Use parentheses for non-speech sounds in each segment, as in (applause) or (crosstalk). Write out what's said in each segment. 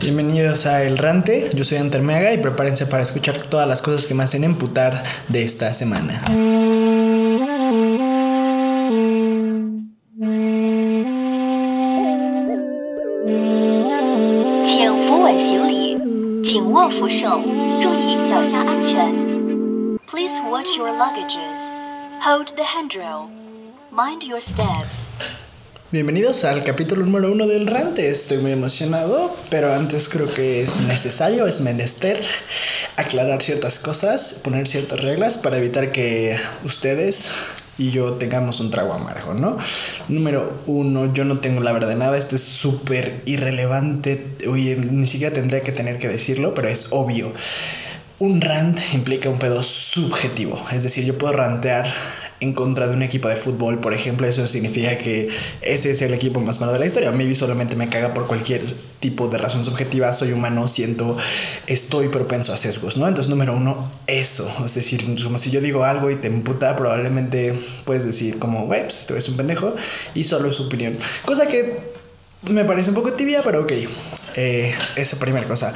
Bienvenidos a El Rante, yo soy Antermeaga y prepárense para escuchar todas las cosas que me hacen emputar de esta semana. Please watch your luggages. Hold the handrail. Mind your steps. Bienvenidos al capítulo número uno del Rante. Estoy muy emocionado, pero antes creo que es necesario, es menester aclarar ciertas cosas, poner ciertas reglas para evitar que ustedes y yo tengamos un trago amargo, ¿no? Número uno, yo no tengo la verdad de nada, esto es súper irrelevante, oye, ni siquiera tendría que tener que decirlo, pero es obvio. Un rant implica un pedo subjetivo, es decir, yo puedo rantear en contra de un equipo de fútbol, por ejemplo, eso significa que ese es el equipo más malo de la historia. Maybe solamente me caga por cualquier tipo de razón subjetiva, soy humano, siento, estoy propenso a sesgos, ¿no? Entonces, número uno, eso. Es decir, como si yo digo algo y te emputa, probablemente puedes decir como, güey, pues este es un pendejo y solo es su opinión. Cosa que me parece un poco tibia, pero ok. Eh, esa primera cosa.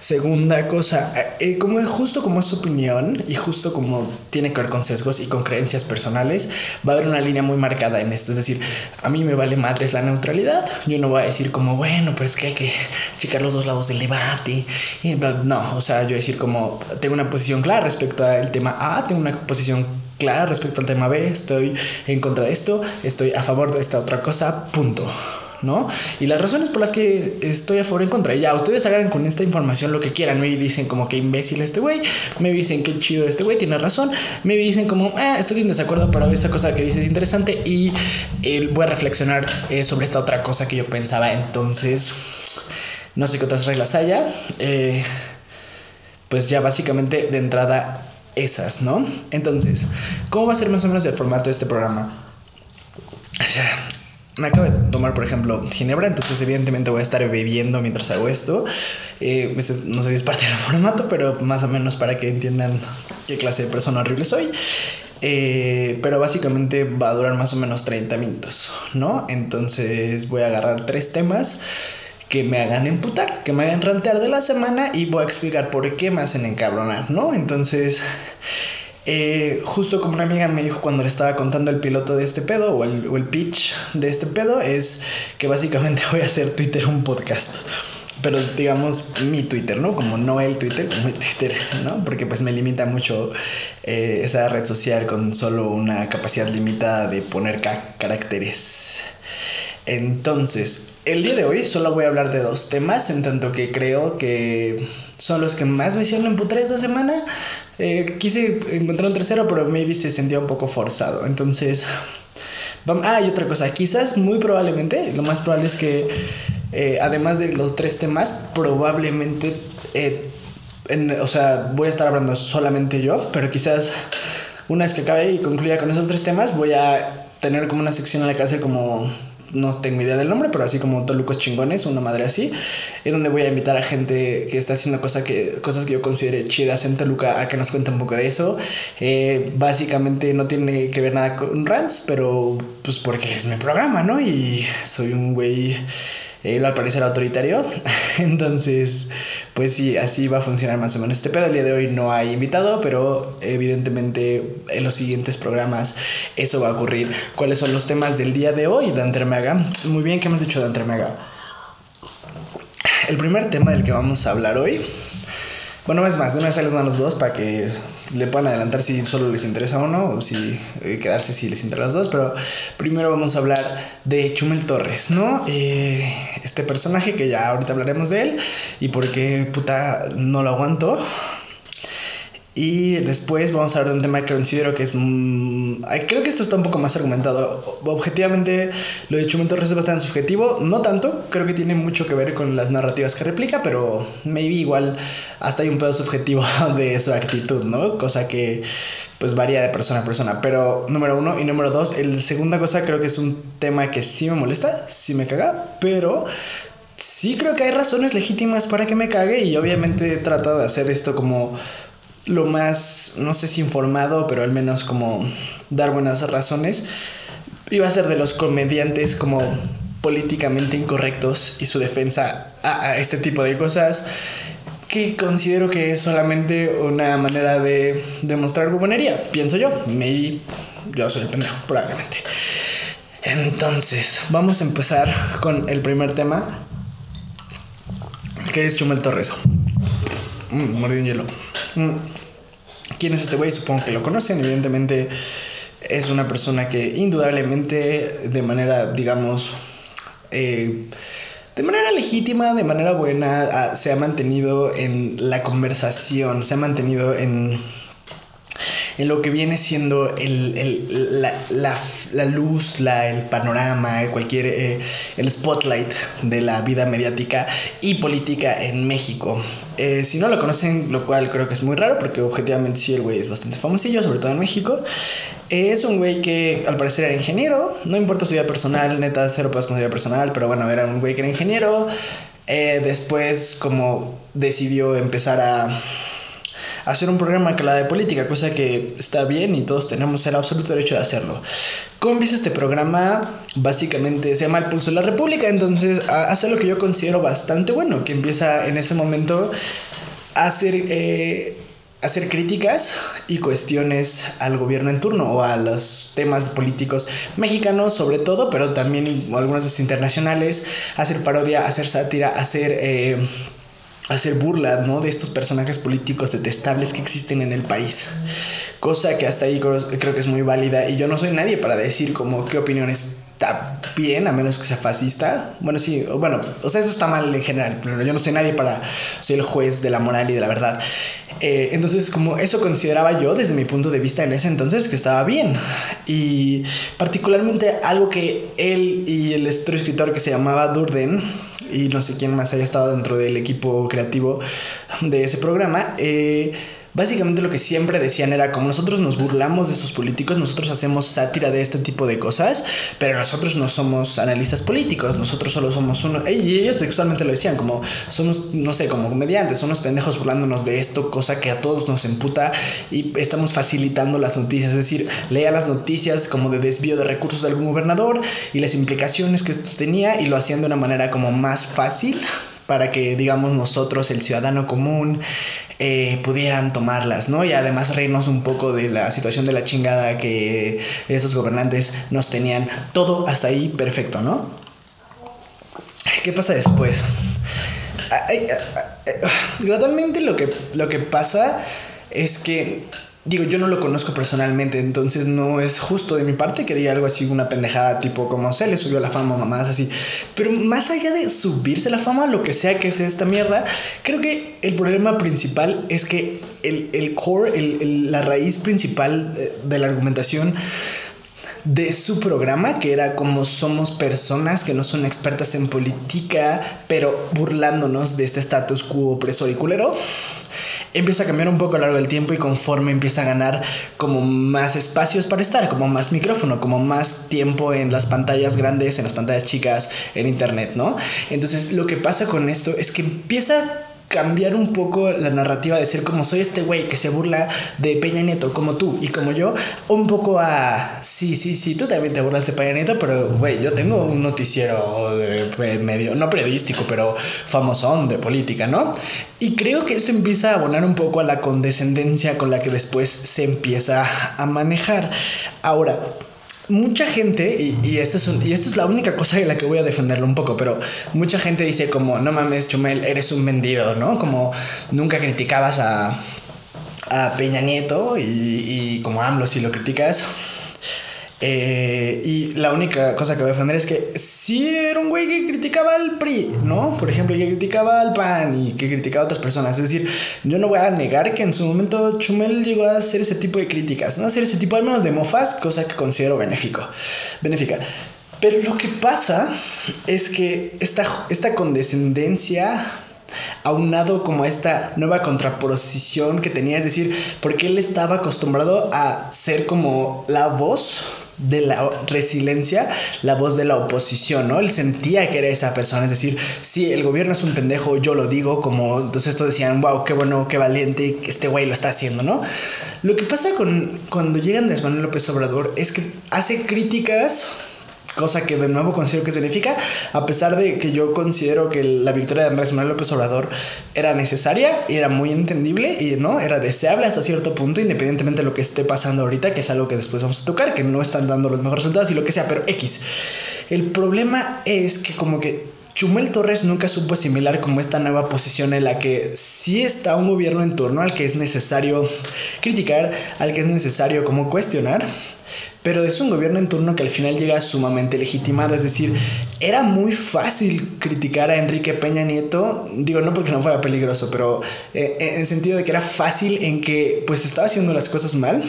Segunda cosa, eh, como es justo como es su opinión y justo como tiene que ver con sesgos y con creencias personales, va a haber una línea muy marcada en esto. Es decir, a mí me vale madres la neutralidad. Yo no voy a decir como, bueno, pues que hay que checar los dos lados del debate. Y no, o sea, yo decir como, tengo una posición clara respecto al tema A, tengo una posición clara respecto al tema B, estoy en contra de esto, estoy a favor de esta otra cosa, punto. ¿No? Y las razones por las que estoy a favor en contra. Y ya, ustedes hagan con esta información lo que quieran. Me dicen como que imbécil este güey. Me dicen que chido este güey, tiene razón. Me dicen como, ah, estoy en desacuerdo, pero esta cosa que dices es interesante. Y eh, voy a reflexionar eh, sobre esta otra cosa que yo pensaba. Entonces, no sé qué otras reglas haya. Eh, pues ya básicamente de entrada esas, ¿no? Entonces, ¿cómo va a ser más o menos el formato de este programa? O sea, me acabo de tomar, por ejemplo, ginebra, entonces evidentemente voy a estar bebiendo mientras hago esto. Eh, no sé si es parte del (laughs) formato, pero más o menos para que entiendan qué clase de persona horrible soy. Eh, pero básicamente va a durar más o menos 30 minutos, ¿no? Entonces voy a agarrar tres temas que me hagan emputar, que me hagan rantear de la semana y voy a explicar por qué me hacen encabronar, ¿no? Entonces... Eh, justo como una amiga me dijo cuando le estaba contando el piloto de este pedo o el, o el pitch de este pedo, es que básicamente (laughs) voy a hacer Twitter un podcast pero digamos mi Twitter, ¿no? Como no el Twitter, como mi (laughs) Twitter, ¿no? Porque pues me limita mucho eh, esa red social con solo una capacidad limitada de poner caracteres. Entonces, el día de hoy solo voy a hablar de dos temas, en tanto que creo que son los que más me hicieron emputar esta semana. Eh, quise encontrar un tercero, pero maybe se sentía un poco forzado. Entonces, vamos. Ah, y otra cosa, quizás muy probablemente, lo más probable es que, eh, además de los tres temas, probablemente, eh, o sea, voy a estar hablando solamente yo, pero quizás una vez que acabe y concluya con esos tres temas, voy a tener como una sección en la que hacer como no tengo idea del nombre, pero así como Tolucos Chingones, una madre así, es donde voy a invitar a gente que está haciendo cosas que, cosas que yo considere chidas en Toluca a que nos cuente un poco de eso. Eh, básicamente no tiene que ver nada con rants, pero pues porque es mi programa, ¿no? Y soy un güey él al parecer autoritario. (laughs) Entonces, pues sí, así va a funcionar más o menos este pedo. El día de hoy no hay invitado, pero evidentemente en los siguientes programas eso va a ocurrir. ¿Cuáles son los temas del día de hoy, Dante Mega? Muy bien, ¿qué hemos dicho, Dante Mega? El primer tema del que vamos a hablar hoy bueno, es más, de una vez les los dos para que le puedan adelantar si solo les interesa uno o si eh, quedarse si les interesa los dos. Pero primero vamos a hablar de Chumel Torres, ¿no? Eh, este personaje que ya ahorita hablaremos de él y por qué puta no lo aguanto. Y después vamos a hablar de un tema que considero que es... Mm, creo que esto está un poco más argumentado. Objetivamente, lo de Chumel Torres es bastante subjetivo. No tanto, creo que tiene mucho que ver con las narrativas que replica, pero maybe igual hasta hay un pedo subjetivo (laughs) de su actitud, ¿no? Cosa que pues varía de persona a persona. Pero número uno y número dos, el segunda cosa creo que es un tema que sí me molesta, sí me caga, pero sí creo que hay razones legítimas para que me cague y obviamente he tratado de hacer esto como lo más, no sé si informado, pero al menos como dar buenas razones. Iba a ser de los comediantes como políticamente incorrectos y su defensa a, este tipo de cosas que considero que es solamente una manera de demostrar bubonería, pienso yo. Maybe yo soy el pendejo, probablemente. Entonces, vamos a empezar con el primer tema, que es Chumel Torres. Mm, un hielo. Mm. ¿Quién es este güey? Supongo que lo conocen. Evidentemente es una persona que indudablemente de manera, digamos, eh, de manera legítima, de manera buena, se ha mantenido en la conversación, se ha mantenido en en lo que viene siendo el, la, luz, la, el panorama, cualquier eh, el spotlight de la vida mediática y política en México. Eh, si no lo conocen, lo cual creo que es muy raro, porque objetivamente sí el güey es bastante famosillo, sobre todo en México. Es un güey que al parecer era ingeniero, no importa su vida personal, neta, cero pedos con su vida personal, pero bueno, era un güey que era ingeniero. Eh, después como decidió empezar a hacer un programa que la de política, cosa que está bien y todos tenemos el absoluto derecho de hacerlo. ¿Cómo empieza este programa? Básicamente se llama El Pulso de la República, entonces hace lo que yo considero bastante bueno, que empieza en ese momento a hacer... Eh, hacer críticas y cuestiones al gobierno en turno o a los temas políticos mexicanos sobre todo, pero también algunos internacionales, hacer parodia, hacer sátira, hacer eh, hacer burla, ¿no? De estos personajes políticos detestables que existen en el país. Cosa que hasta ahí creo, que es muy válida y yo no soy nadie para decir como qué opinión está bien, a menos que sea fascista. Bueno, sí, bueno, o sea, eso está mal en general, pero yo no soy nadie para ser el juez de la moral y de la verdad. Eh, entonces, como eso consideraba yo desde mi punto de vista en ese entonces que estaba bien. Y particularmente algo que él y el otro escritor que se llamaba Durden, y no sé quién más haya estado dentro del equipo creativo de ese programa, eh, Básicamente lo que siempre decían era como nosotros nos burlamos de estos políticos, nosotros hacemos sátira de este tipo de cosas, pero nosotros no somos analistas políticos, nosotros solo somos uno... Y ellos textualmente lo decían, como somos, no sé, como comediantes, somos pendejos burlándonos de esto, cosa que a todos nos emputa y estamos facilitando las noticias, es decir, lea las noticias como de desvío de recursos de algún gobernador y las implicaciones que esto tenía y lo hacían de una manera como más fácil para que, digamos, nosotros, el ciudadano común, eh, pudieran tomarlas, ¿no? Y además reírnos un poco de la situación de la chingada que esos gobernantes nos tenían todo hasta ahí perfecto, ¿no? ¿Qué pasa después? Gradualmente lo que, lo que pasa es que Digo, yo no lo conozco personalmente, entonces no es justo de mi parte que diga algo así, una pendejada tipo como se le subió la fama, mamás así. Pero más allá de subirse la fama, lo que sea que sea esta mierda, creo que el problema principal es que el, el core, el, la raíz principal eh, de la argumentación de su programa, que era como somos personas que no son expertas en política, pero burlándonos de este status quo opresor y culero empieza a cambiar un poco a lo largo del tiempo y conforme empieza a ganar como más espacios para estar, como más micrófono, como más tiempo en las pantallas grandes, en las pantallas chicas, en internet, ¿no? Entonces lo que pasa con esto es que empieza cambiar un poco la narrativa de ser como soy este güey que se burla de Peña Nieto como tú y como yo, un poco a sí, sí, sí, tú también te burlas de Peña Nieto, pero güey, yo tengo un noticiero de medio, no periodístico, pero famosón de política, ¿no? Y creo que esto empieza a abonar un poco a la condescendencia con la que después se empieza a manejar. Ahora, mucha gente, y, y, esta es y esto es la única cosa en la que voy a defenderlo un poco, pero mucha gente dice como, no mames, Chumel, eres un vendido, ¿no? Como nunca criticabas a, a Peña Nieto y, y como AMLO si lo criticas eh, y la única cosa que voy a defender es que si era un güey que criticaba al PRI, ¿no? Por ejemplo, que criticaba al PAN y que criticaba a otras personas. Es decir, yo no voy a negar que en su momento Chumel llegó a hacer ese tipo de críticas, ¿no? Hacer ese tipo al menos de mofas, cosa que considero benéfico, benéfica. Pero lo que pasa es que esta, esta condescendencia aunado como a esta nueva contraposición que tenía, es decir, porque él estaba acostumbrado a ser como la voz de la resiliencia la voz de la oposición, ¿no? Él sentía que era esa persona, es decir, si el gobierno es un pendejo, yo lo digo, como entonces todos decían, wow, qué bueno, qué valiente, este güey lo está haciendo, ¿no? Lo que pasa con cuando llega Andrés Manuel López Obrador es que hace críticas cosa que de nuevo considero que significa, a pesar de que yo considero que la victoria de Andrés Manuel López Obrador era necesaria y era muy entendible y no era deseable hasta cierto punto, independientemente de lo que esté pasando ahorita, que es algo que después vamos a tocar, que no están dando los mejores resultados y lo que sea, pero X. El problema es que como que Chumel Torres nunca supo asimilar como esta nueva posición en la que sí está un gobierno en turno al que es necesario criticar, al que es necesario como cuestionar, pero es un gobierno en turno que al final llega sumamente legitimado. Es decir, era muy fácil criticar a Enrique Peña Nieto, digo no porque no fuera peligroso, pero eh, en el sentido de que era fácil en que pues estaba haciendo las cosas mal,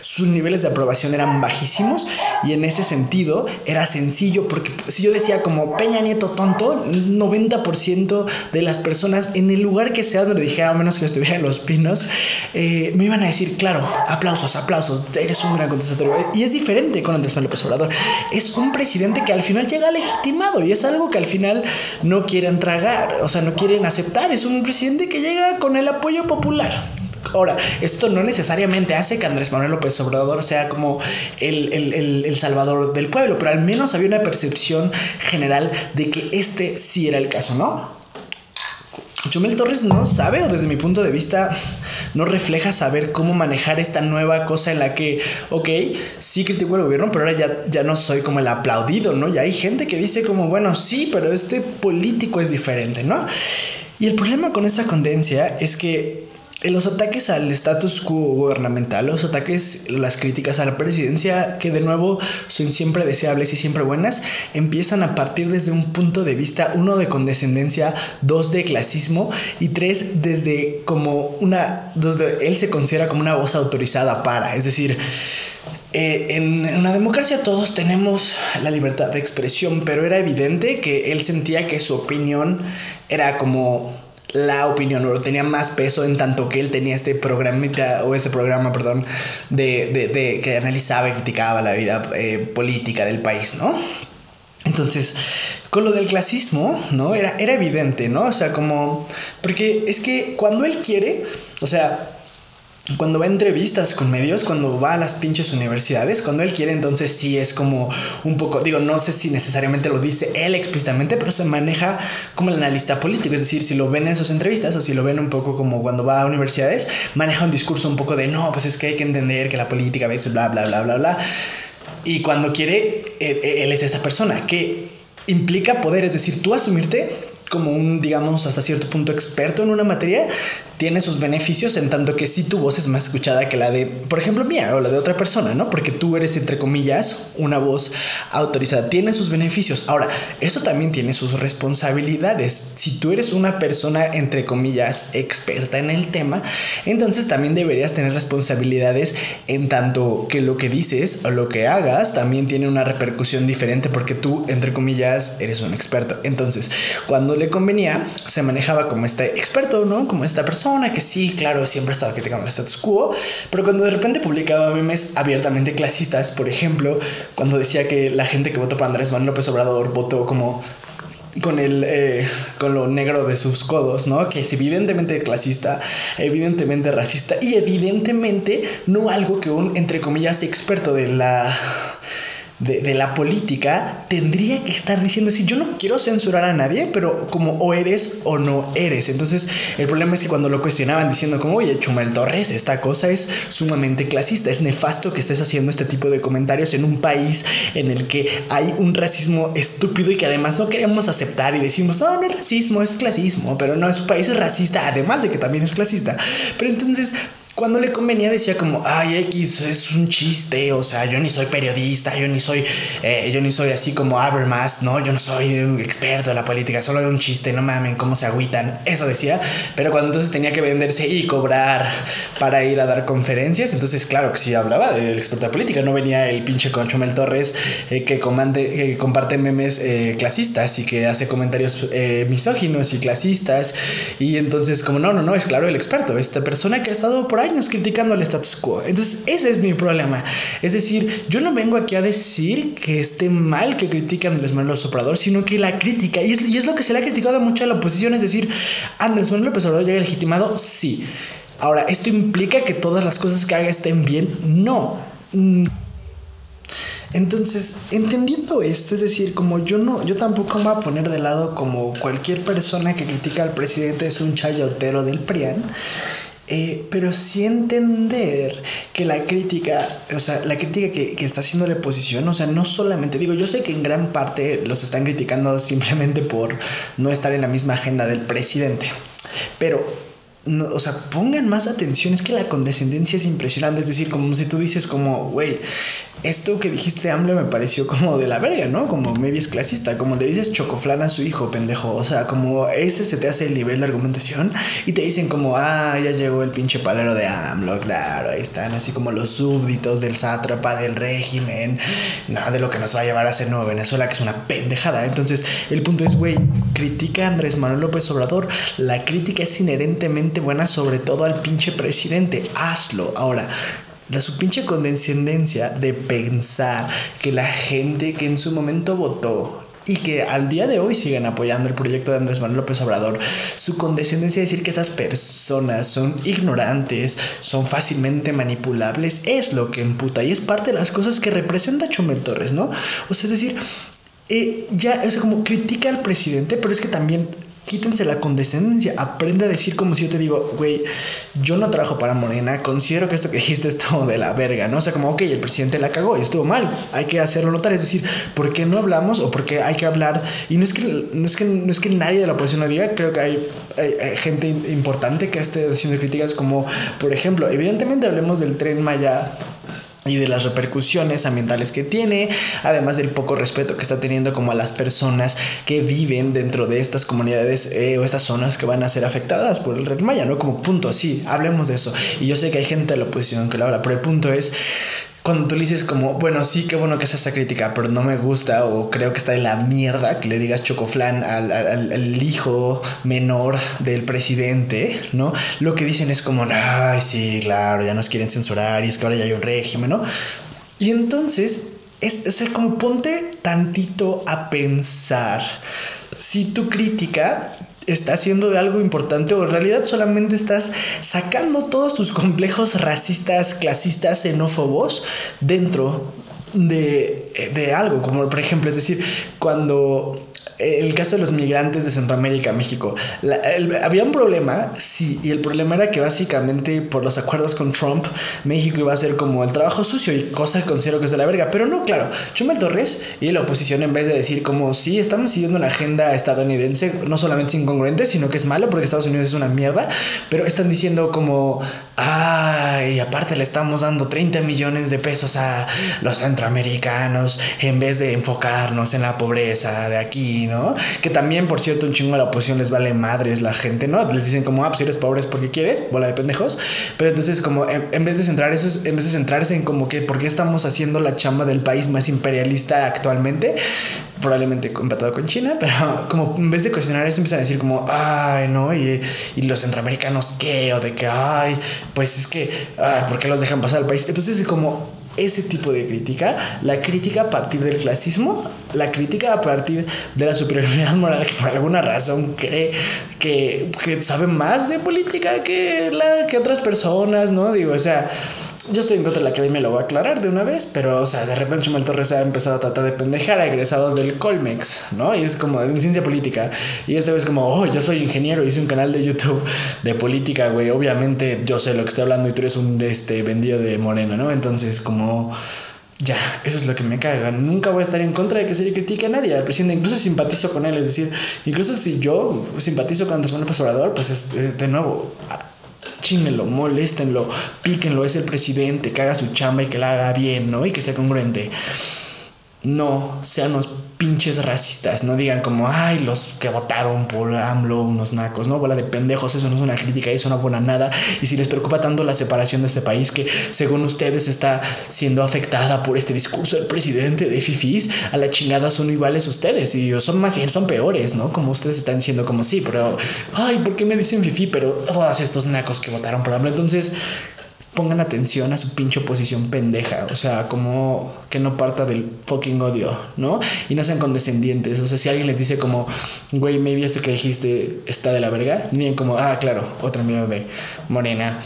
sus niveles de aprobación eran bajísimos y en ese sentido era sencillo porque si yo decía como Peña Nieto tonto, 90% de las personas en el lugar que sea donde dijera, a menos que estuviera en Los Pinos, eh, me iban a decir, claro, aplausos, aplausos, eres un gran contestatorio. Y es diferente con Andrés Manuel López Obrador. Es un presidente que al final llega legitimado y es algo que al final no quieren tragar, o sea, no quieren aceptar. Es un presidente que llega con el apoyo popular. Ahora, esto no necesariamente hace que Andrés Manuel López Obrador sea como el, el, el, salvador del pueblo, pero al menos había una percepción general de que este sí era el caso, ¿no? Chumel Torres no sabe, o desde mi punto de vista, no refleja saber cómo manejar esta nueva cosa en la que, ok, sí critico al gobierno, pero ahora ya, ya no soy como el aplaudido, ¿no? Ya hay gente que dice como, bueno, sí, pero este político es diferente, ¿no? Y el problema con esa condencia es que los ataques al status quo gubernamental, los ataques, las críticas a la presidencia, que de nuevo son siempre deseables y siempre buenas, empiezan a partir desde un punto de vista, uno de condescendencia, dos de clasismo y tres desde como una, donde él se considera como una voz autorizada para, es decir, eh, en una democracia todos tenemos la libertad de expresión, pero era evidente que él sentía que su opinión era como la opinión o tenía más peso en tanto que él tenía este programa o ese programa, perdón, de, de, de que analizaba y criticaba la vida eh, política del país, ¿no? Entonces, con lo del clasismo, ¿no? Era, era evidente, ¿no? O sea, como, porque es que cuando él quiere, o sea, cuando va a entrevistas con medios, cuando va a las pinches universidades, cuando él quiere, entonces sí es como un poco, digo, no sé si necesariamente lo dice él explícitamente, pero se maneja como el analista político, es decir, si lo ven en sus entrevistas o si lo ven un poco como cuando va a universidades, maneja un discurso un poco de, no, pues es que hay que entender que la política a veces bla, bla, bla, bla, bla. Y cuando quiere, eh, eh, él es esa persona que implica poder, es decir, tú asumirte como un, digamos, hasta cierto punto experto en una materia, tiene sus beneficios en tanto que si tu voz es más escuchada que la de, por ejemplo, mía o la de otra persona, ¿no? Porque tú eres, entre comillas, una voz autorizada. Tiene sus beneficios. Ahora, eso también tiene sus responsabilidades. Si tú eres una persona, entre comillas, experta en el tema, entonces también deberías tener responsabilidades en tanto que lo que dices o lo que hagas también tiene una repercusión diferente porque tú, entre comillas, eres un experto. Entonces, cuando le convenía, se manejaba como este experto, ¿no? Como esta persona que sí, claro, siempre ha estado criticando el status quo, pero cuando de repente publicaba memes abiertamente clasistas, por ejemplo, cuando decía que la gente que votó por Andrés Manuel López Obrador votó como con el eh, con lo negro de sus codos, ¿no? Que es evidentemente clasista, evidentemente racista y evidentemente no algo que un entre comillas experto de la de, la política tendría que estar diciendo si yo no quiero censurar a nadie, pero como o eres o no eres. Entonces el problema es que cuando lo cuestionaban diciendo como, oye, Chumel Torres, esta cosa es sumamente clasista, es nefasto que estés haciendo este tipo de comentarios en un país en el que hay un racismo estúpido y que además no queremos aceptar y decimos, no, no es racismo, es clasismo, pero no, es un país es racista, además de que también es clasista. Pero entonces cuando le convenía decía como, ay, X es un chiste, o sea, yo ni soy periodista, yo ni soy, eh, yo ni soy así como Habermas, no, yo no soy un experto de la política, solo de un chiste, no mamen, cómo se agüitan, eso decía, pero cuando entonces tenía que venderse y cobrar para ir a dar conferencias, entonces claro que sí hablaba del experto de política, no venía el pinche Conchomel Torres eh, que, comande, que comparte memes eh, clasistas y que hace comentarios misóginos y clasistas, y entonces como, no, no, no, es claro el experto, esta persona que ha estado por ahí criticando el status quo. Entonces, ese es mi problema. Es decir, yo no vengo aquí a decir que esté mal que critiquen a Andrés Manuel López Obrador, sino que la crítica, y es, lo que se le ha criticado mucho a la oposición, es decir, Andrés Manuel López Obrador llega legitimado, sí. Ahora, ¿esto implica que todas las cosas que haga estén bien? No. Mm, Entonces, entendiendo esto, es decir, como yo no, yo tampoco me voy a poner de lado como cualquier persona que critica al presidente es un chayotero del PRIAN. Eh, pero sí entender que la crítica, o sea, la crítica que, que está haciendo la oposición, o sea, no solamente, digo, yo sé que en gran parte los están criticando simplemente por no estar en la misma agenda del presidente, pero o sea, pongan más atención, es que la condescendencia es impresionante, es decir, como si tú dices como, güey, esto que dijiste AMLO me pareció como de la verga, ¿no? Como maybe es clasista, como le dices chocoflán a su hijo, pendejo, o sea, como ese se te hace el nivel de argumentación y te dicen como, ah, ya llegó el pinche palero de AMLO, claro, ahí están así como los súbditos del sátrapa del régimen, nada de lo que nos va a llevar a ser Nueva Venezuela, que es una pendejada. Entonces, el punto es, güey, critica a Andrés Manuel López Obrador, la crítica es inherentemente buena, sobre todo al pinche presidente, hazlo. Ahora, la su pinche condescendencia de pensar que la gente que en su momento votó y que al día de hoy siguen apoyando el proyecto de Andrés Manuel López Obrador, su condescendencia de decir que esas personas son ignorantes, son fácilmente manipulables, es lo que emputa y es parte de las cosas que representa Chumel Torres, ¿no? O sea, es decir, eh, ya es como critica al presidente, pero es que también quítense la condescendencia, aprende a decir como si yo te digo, güey, yo no trabajo para Morena, considero que esto que dijiste es todo de la verga, ¿no? O sea, como, ok, el presidente la cagó y estuvo mal, hay que hacerlo notar, es decir, ¿por qué no hablamos o por qué hay que hablar? Y no es que, no es que, no es que nadie de la oposición lo diga, creo que hay, gente importante que esté haciendo críticas como, por ejemplo, evidentemente hablemos del tren Maya y de las repercusiones ambientales que tiene, además del poco respeto que está teniendo como a las personas que viven dentro de estas comunidades eh, o estas zonas que van a ser afectadas por el Red Maya, ¿no? Como punto, sí, hablemos de eso. Y yo sé que hay gente de la oposición que lo habla, pero el punto es cuando tú le dices como, bueno, sí, qué bueno que es esa crítica, pero no me gusta o creo que está de la mierda que le digas chocoflán al, al, hijo menor del presidente, ¿no? Lo que dicen es como, ay, sí, claro, ya nos quieren censurar y es que ahora ya hay un régimen, ¿no? Y entonces, es, es como ponte tantito a pensar si tu crítica está haciendo de algo importante o en realidad solamente estás sacando todos tus complejos racistas, clasistas, xenófobos dentro de, de, algo, como por ejemplo, es decir, cuando el caso de los migrantes de Centroamérica, México. había un problema, sí, y el problema era que básicamente por los acuerdos con Trump, México iba a ser como el trabajo sucio y cosa que considero que es de la verga. Pero no, claro, Chumel Torres y la oposición, en vez de decir como sí, estamos siguiendo una agenda estadounidense, no solamente incongruente, sino que es malo porque Estados Unidos es una mierda, pero están diciendo como, ay, aparte le estamos dando 30 millones de pesos a los centroamericanos en vez de enfocarnos en la pobreza de aquí ¿no? Que también, por cierto, un chingo de la oposición les vale madres la gente, ¿no? Les dicen como, ah, pues si eres pobre es porque quieres, bola de pendejos. Pero entonces, como en, vez de centrar eso, en vez de centrarse en como que, ¿por qué estamos haciendo la chamba del país más imperialista actualmente? Probablemente empatado con China, pero (laughs) como en vez de cuestionar eso, empiezan a decir como, ay, ¿no? Y, y los centroamericanos, ¿qué? O de que, ay, pues es que, ay, ¿por qué los dejan pasar al país? Entonces, como ese tipo de crítica, la crítica a partir del clasismo, la crítica a partir de la superioridad (laughs) moral que por alguna razón cree que, que sabe más de política que, la, que otras personas, ¿no? Digo, o sea, yo estoy en contra de la academia, lo voy a aclarar de una vez, pero, o sea, de repente Chumel Torres ha empezado a tratar de pendejar a egresados del Colmex, ¿no? Y es como de ciencia política. Y este es como, oh, yo soy ingeniero, hice un canal de YouTube de política, güey. Obviamente yo sé lo que estoy hablando y tú eres un este, vendido de moreno, ¿no? Entonces, como. Ya, eso es lo que me caga. Nunca voy a estar en contra de que se le critique a nadie, al presidente. Incluso simpatizo con él, es decir, incluso si yo simpatizo con Andrés Manuel pues es, eh, de nuevo, chínenlo, moléstenlo, píquenlo, es el presidente, que haga su chamba y que la haga bien, ¿no? Y que sea congruente. No sean los pinches racistas, no digan como, ay, los que votaron por AMLO, unos nacos, ¿no? Bola de pendejos, eso no es una crítica, eso no buena nada. Y si les preocupa tanto la separación de este país que según ustedes está siendo afectada por este discurso del presidente de FIFIs, a la chingada son iguales ustedes y son más bien, son peores, ¿no? Como ustedes están diciendo como sí, pero, ay, ¿por qué me dicen FIFI? Pero todos estos nacos que votaron por AMLO, entonces pongan atención a su pinche oposición pendeja. O sea, como que no parta del fucking odio, ¿no? Y no sean condescendientes. O sea, si alguien les dice como, güey, maybe esto que dijiste está de la verga, miren como, ah, claro, otro miedo de morena.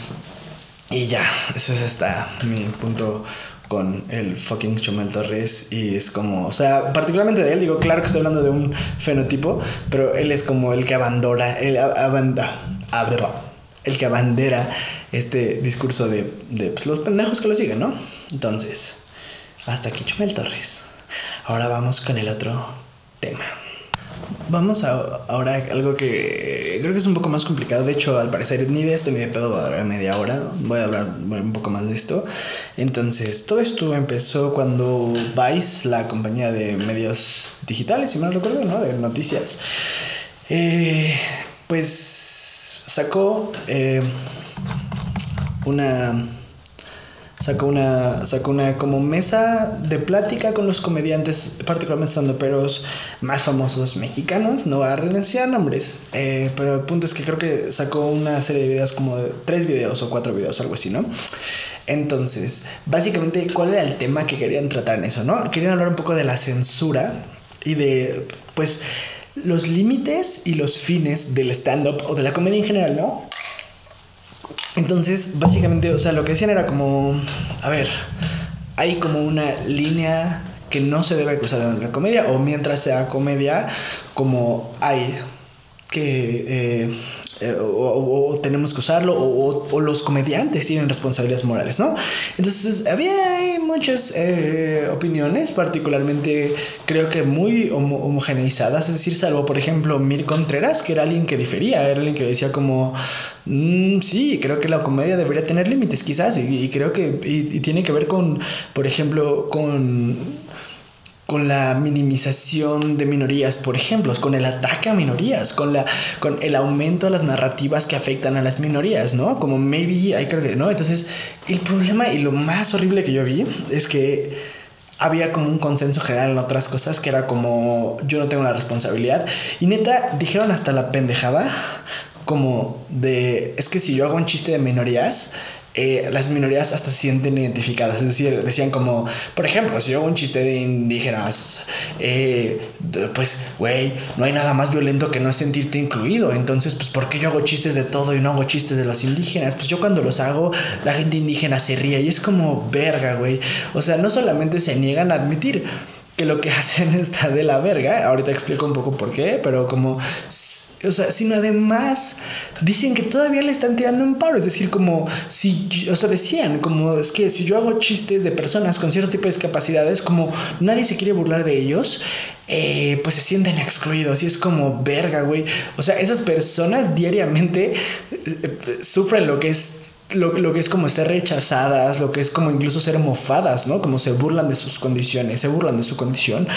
Y ya, eso es hasta mi punto con el fucking Chumel Torres y es como, o sea, particularmente de él, digo, claro que estoy hablando de un fenotipo, pero él es como el que abandora, el, abanda, el que abandera este discurso de, pues, los pendejos que lo siguen, ¿no? Entonces, hasta aquí Chumel Torres. Ahora vamos con el otro tema. Vamos a ahora algo que creo que es un poco más complicado. De hecho, al parecer ni de esto ni de pedo va a durar media hora. Voy a hablar un poco más de esto. Entonces, todo esto empezó cuando Vice, la compañía de medios digitales, si no recuerdo, ¿no? De noticias, eh, pues sacó eh, una sacó una, sacó una como mesa de plática con los comediantes, particularmente peros más famosos mexicanos. No va a renunciar nombres, eh, pero el punto es que creo que sacó una serie de videos como de tres videos o cuatro videos, algo así, ¿no? Entonces, básicamente, ¿cuál era el tema que querían tratar en eso, no? Querían hablar un poco de la censura y de, pues, los límites y los fines del stand-up o de la comedia en general, ¿no? Entonces, básicamente, o sea, lo que decían era como, a ver, hay como una línea que no se debe cruzar en la comedia, o mientras sea comedia, como hay que eh, eh, o, tenemos que usarlo, o, los comediantes tienen responsabilidades morales, ¿no? Entonces, había muchas eh, opiniones, particularmente creo que muy homogeneizadas, es decir, salvo, por ejemplo, Mir Contreras, que era alguien que difería, era alguien que decía como, mm, sí, creo que la comedia debería tener límites, quizás, y, creo que y tiene que ver con, por ejemplo, con con la minimización de minorías, por ejemplo, con el ataque a minorías, con, la, con el aumento de las narrativas que afectan a las minorías, ¿no? Como maybe, hay creo que, ¿no? Entonces, el problema y lo más horrible que yo vi es que había como un consenso general en otras cosas que era como yo no tengo la responsabilidad y neta dijeron hasta la pendejada como de es que si yo hago un chiste de minorías eh, las minorías hasta se sienten identificadas. Es decir, decían como, por ejemplo, si yo hago un chiste de indígenas, eh, pues, güey, no hay nada más violento que no sentirte incluido. Entonces, pues, ¿por qué yo hago chistes de todo y no hago chistes de los indígenas? Pues yo cuando los hago, la gente indígena se ríe y es como verga, güey. O sea, no solamente se niegan a admitir que lo que (laughs) hacen está de la verga. Ahorita explico un poco por qué, pero como o sea, sino además dicen que todavía le están tirando un paro. Es decir, como si, o sea, decían, como es que si yo hago chistes de personas con cierto tipo de discapacidades, como nadie se quiere burlar de ellos, eh, pues se sienten excluidos. Y es como verga, güey. O sea, esas personas diariamente eh, sufren lo que es lo, que es como ser rechazadas, lo que es como incluso ser mofadas, ¿no? Como se burlan de sus condiciones, se burlan de su condición.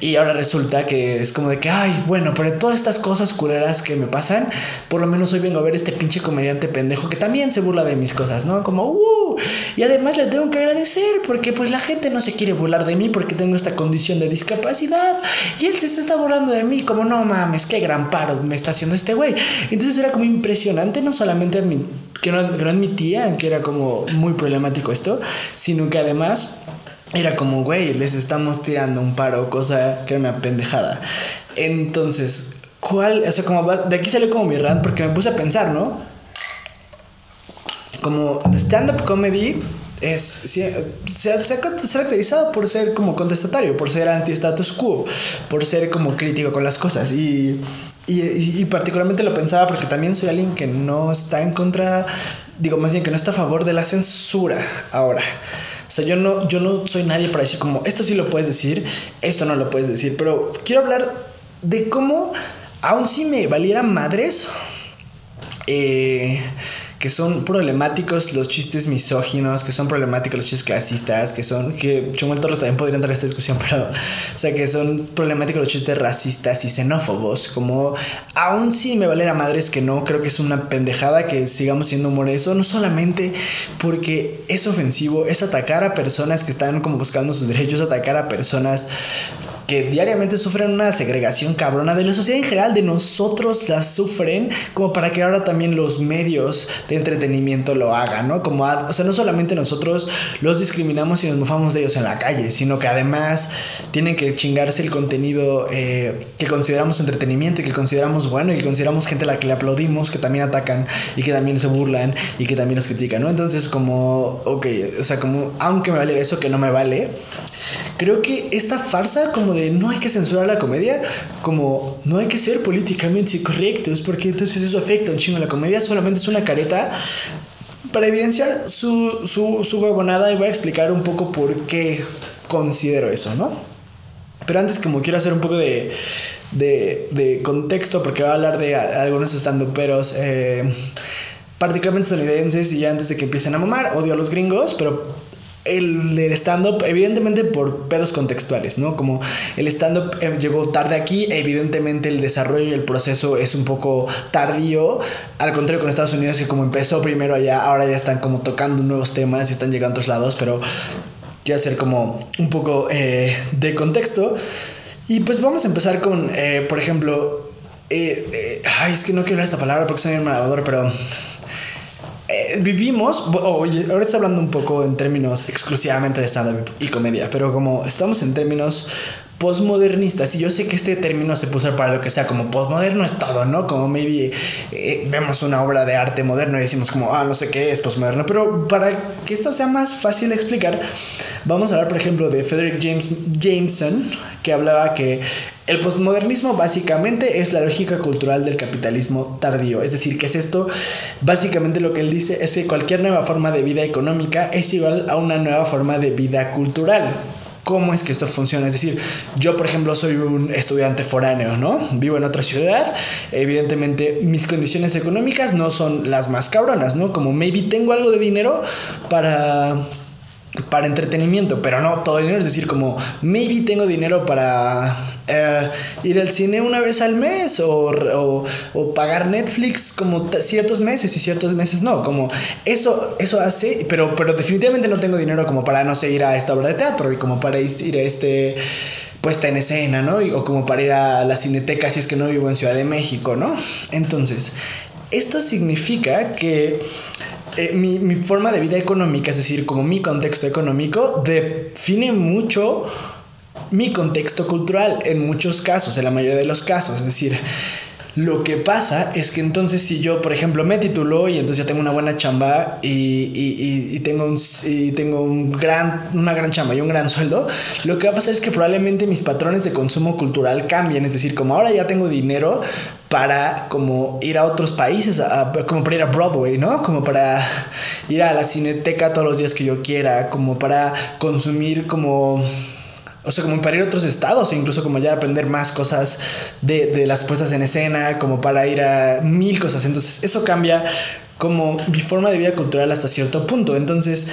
Y ahora resulta que es como de que, ay, bueno, pero todas estas cosas culeras que me pasan, por lo menos hoy vengo a ver este pinche comediante pendejo que también se burla de mis cosas, ¿no? Como, uh, y además le tengo que agradecer porque pues la gente no se quiere burlar de mí porque tengo esta condición de discapacidad y él se está burlando de mí, como, no mames, qué gran paro me está haciendo este güey. Entonces era como impresionante, no solamente mi que no, que no admitía que era como muy problemático esto, sino que además era como, güey, les estamos tirando un paro, cosa que era una pendejada. Entonces, ¿cuál? O sea, como de aquí sale como mi rant porque me puse a pensar, ¿no? Como stand-up comedy es, se, se, ha, caracterizado por ser como contestatario, por ser anti-status quo, por ser como crítico con las cosas. Y y, particularmente lo pensaba porque también soy alguien que no está en contra, digo más bien que no está a favor de la censura ahora. O sea, yo no, yo no soy nadie para decir como, esto sí lo puedes decir, esto no lo puedes decir, pero quiero hablar de cómo, aun si me valiera madres, eh, que son problemáticos los chistes misóginos, que son problemáticos los chistes clasistas, que son, que Chumuel Torres también podría entrar a esta discusión, (laughs) pero, o sea, que son problemáticos los chistes racistas y xenófobos, como, aún si me vale la madre es que no, creo que es una pendejada que sigamos siendo humor eso, no solamente porque es ofensivo, es atacar a personas que están como buscando sus derechos, atacar a personas que diariamente sufren una segregación cabrona de la sociedad en general, de nosotros las sufren, como para que ahora también los medios de entretenimiento lo hagan, ¿no? Como, o sea, no solamente nosotros los discriminamos y nos mofamos de ellos en la calle, sino que además tienen que chingarse el contenido eh, que consideramos entretenimiento y que consideramos bueno y que consideramos gente a la que le aplaudimos, que también atacan y que también se burlan y que también nos critican, ¿no? Entonces, como, ok, o sea, como, aunque me vale eso, que no me vale, creo que esta farsa como de no hay que censurar la comedia, como no hay que ser políticamente correctos, porque entonces eso afecta un chingo a la comedia, solamente es una careta para evidenciar su, su, su huevonada y voy a explicar un poco por qué considero eso, ¿no? Pero antes como quiero hacer un poco de, de, de contexto, porque voy a hablar de algunos estando peros. Eh, particularmente estadounidenses y antes de que empiecen a mamar, odio a los gringos, pero el, stand-up, evidentemente por pedos contextuales, ¿no? Como el stand-up eh, llegó tarde aquí, evidentemente el desarrollo y el proceso es un poco tardío, al contrario con Estados Unidos que como empezó primero allá, ahora ya están como tocando nuevos temas y están llegando a otros lados, pero quiero hacer como un poco eh, de contexto. Y pues vamos a empezar con, eh, por ejemplo, ay, es que no quiero esta palabra porque soy un malador, pero vivimos, ahora estoy hablando un poco en términos exclusivamente de stand y comedia, pero como estamos en términos postmodernistas, y yo sé que este término se puede usar para lo que sea, como postmoderno es todo, ¿no? Como maybe eh, vemos una obra de arte moderno y decimos como, ah, no sé qué es postmoderno, pero para que esto sea más fácil de explicar, vamos a hablar, por ejemplo, de Frederick James Jameson, que hablaba que el postmodernismo básicamente es la lógica cultural del capitalismo tardío. Es decir, que es esto? Básicamente lo que él dice es que cualquier nueva forma de vida económica es igual a una nueva forma de vida cultural. ¿Cómo es que esto funciona? Es decir, yo por ejemplo soy un estudiante foráneo, ¿no? Vivo en otra ciudad, evidentemente mis condiciones económicas no son las más cabronas, ¿no? Como maybe tengo algo de dinero para para entretenimiento, pero no todo dinero, es decir, como maybe tengo dinero para eh, ir al cine una vez al mes o, o, pagar Netflix como ciertos meses y ciertos meses no, como eso, eso hace, pero, pero definitivamente no tengo dinero como para, no sé, ir a esta obra de teatro y como para ir a este puesta en escena, ¿no? o como para ir a la cineteca si es que no vivo en Ciudad de México, ¿no? Entonces, esto significa que eh, mi, mi, forma de vida económica, es decir, como mi contexto económico, define mucho mi contexto cultural en muchos casos, en la mayoría de los casos. Es decir, lo que pasa es que entonces si yo, por ejemplo, me titulo y entonces ya tengo una buena chamba y, y, y, tengo, un, y tengo un gran, una gran chamba y un gran sueldo, lo que va a pasar es que probablemente mis patrones de consumo cultural cambien. Es decir, como ahora ya tengo dinero para como ir a otros países, como para ir a Broadway, ¿no? Como para ir a la cineteca todos los días que yo quiera, como para consumir como o sea, como para ir a otros estados, e incluso como ya aprender más cosas de, de, las puestas en escena, como para ir a mil cosas. Entonces, eso cambia como mi forma de vida cultural hasta cierto punto. Entonces,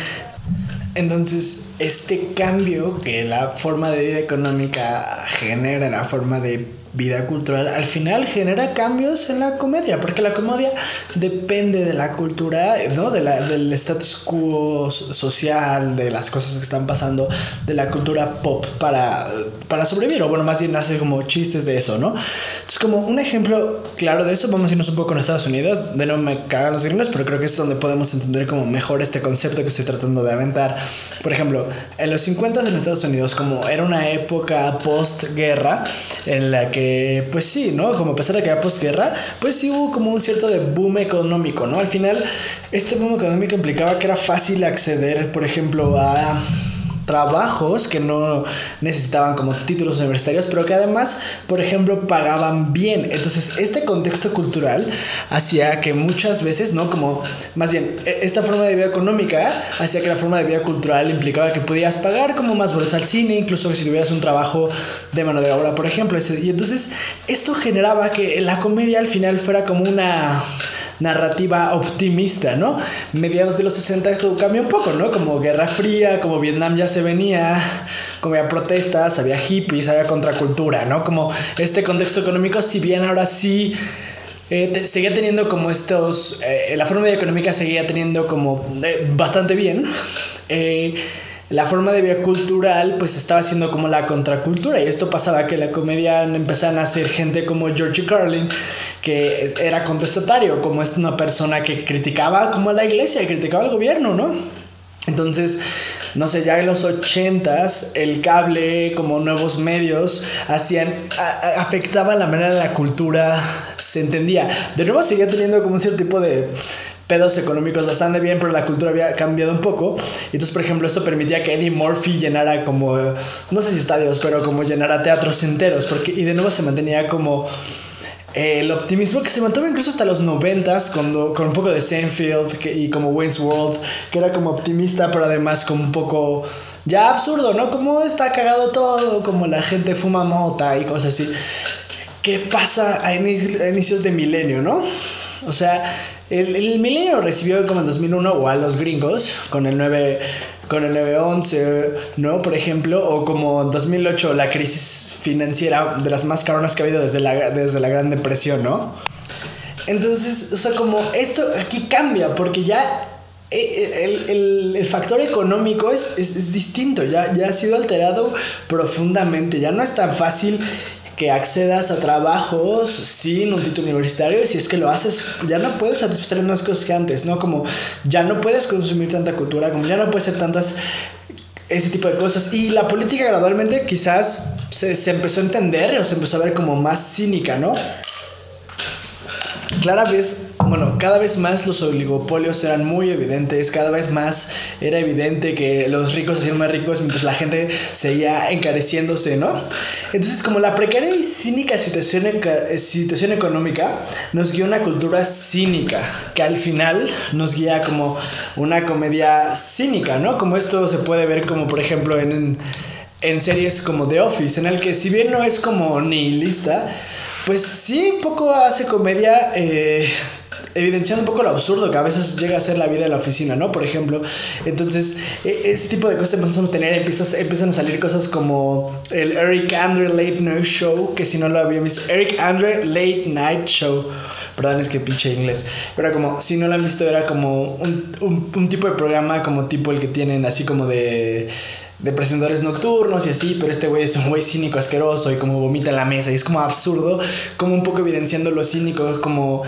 entonces este cambio que la forma de vida económica genera en la forma de vida cultural al final genera cambios en la comedia, porque la comedia depende de la cultura, ¿no? De la, del status quo social, de las cosas que están pasando, de la cultura pop para, para sobrevivir, o bueno, más bien hace como chistes de eso, ¿no? Es como un ejemplo claro de eso, vamos a irnos un poco en Estados Unidos, de no me cagan los gringos, pero creo que es donde podemos entender como mejor este concepto que estoy tratando de aventar. Por ejemplo, en los 50 en Estados Unidos, como era una época postguerra en la que pues sí, ¿no? Como a pesar de que había posguerra, pues sí hubo como un cierto de boom económico, ¿no? Al final, este boom económico implicaba que era fácil acceder, por ejemplo, a trabajos que no necesitaban como títulos universitarios, pero que además, por ejemplo, pagaban bien. Entonces, este contexto cultural hacía que muchas veces, ¿no? Como, más bien, e, esta forma de vida económica hacía que la forma de vida cultural implicaba que podías pagar como más boletos al cine, incluso si tuvieras un trabajo de mano de obra, por ejemplo. Y entonces, esto generaba que la comedia al final fuera como una narrativa optimista, ¿no? Mediados de los 60 esto cambia un poco, ¿no? Como Guerra Fría, como Vietnam ya se venía, como había protestas, había hippies, había contracultura, ¿no? Como este contexto económico, si bien ahora sí... Eh, seguía teniendo como estos, eh, la forma económica seguía teniendo como eh, bastante bien, la forma de vida cultural pues estaba siendo como la contracultura y esto pasaba que la comedia empezaban a ser gente como George Carlin que era contestatario como es una persona que criticaba como a la iglesia criticaba al gobierno no entonces, no sé, ya en los ochentas el cable, como nuevos medios, hacían, afectaba la manera de la cultura se entendía. De nuevo seguía teniendo como un cierto tipo de pedos económicos bastante bien, pero la cultura había cambiado un poco. Entonces, por ejemplo, esto permitía que Eddie Murphy llenara como, no sé si estadios, pero como llenara teatros enteros, porque, y de nuevo se mantenía como el optimismo que se mantuvo incluso hasta los noventas cuando con un poco de Seinfeld y como Wayne's World que era como optimista pero además como un poco ya absurdo no como está cagado todo como la gente fuma mota y cosas así. Qué pasa a, inicios de milenio no o sea el, el milenio recibió como en 2001 o a los gringos con el 9 con el 911, ¿no? Por ejemplo, o como en 2008 la crisis financiera de las más cabronas que ha habido desde la, desde la Gran Depresión, ¿no? Entonces, o sea, como esto aquí cambia, porque ya eh, el, el, factor económico es, es, es, distinto, ya, ya ha sido alterado profundamente, ya no es tan fácil que accedas a trabajos sin un título universitario y si es que lo haces ya no puedes satisfacer mismas cosas que antes, ¿no? Como ya no puedes consumir tanta cultura, como ya no puedes hacer tantas ese tipo de cosas. Y la política gradualmente quizás se, se empezó a entender o se empezó a ver como más cínica, ¿no? Clara vez bueno, cada vez más los oligopolios eran muy evidentes, cada vez más era evidente que los ricos hacían más ricos mientras la gente seguía encareciéndose, ¿no? Entonces, como la precaria y cínica situación, situación económica nos guía una cultura cínica, que al final nos guía como una comedia cínica, ¿no? Como esto se puede ver como, por ejemplo, en, en series como The Office, en el que si bien no es como nihilista, pues sí, un poco hace comedia eh, evidenciando un poco lo absurdo que a veces llega a ser la vida de la oficina, ¿no? Por ejemplo, entonces, e, ese tipo de cosas empiezan a tener, empiezan a salir cosas como el Eric Andre Late Night Show, que si no lo habían visto, Eric Andre Late Night Show. Perdón, es que pinche inglés. Pero como, si no lo han visto, era como un, un tipo de programa como tipo el que tienen, así como de de presentadores nocturnos y así, pero este güey es un güey cínico, asqueroso y como vomita en la mesa y es como absurdo, como un poco evidenciando lo cínico, como,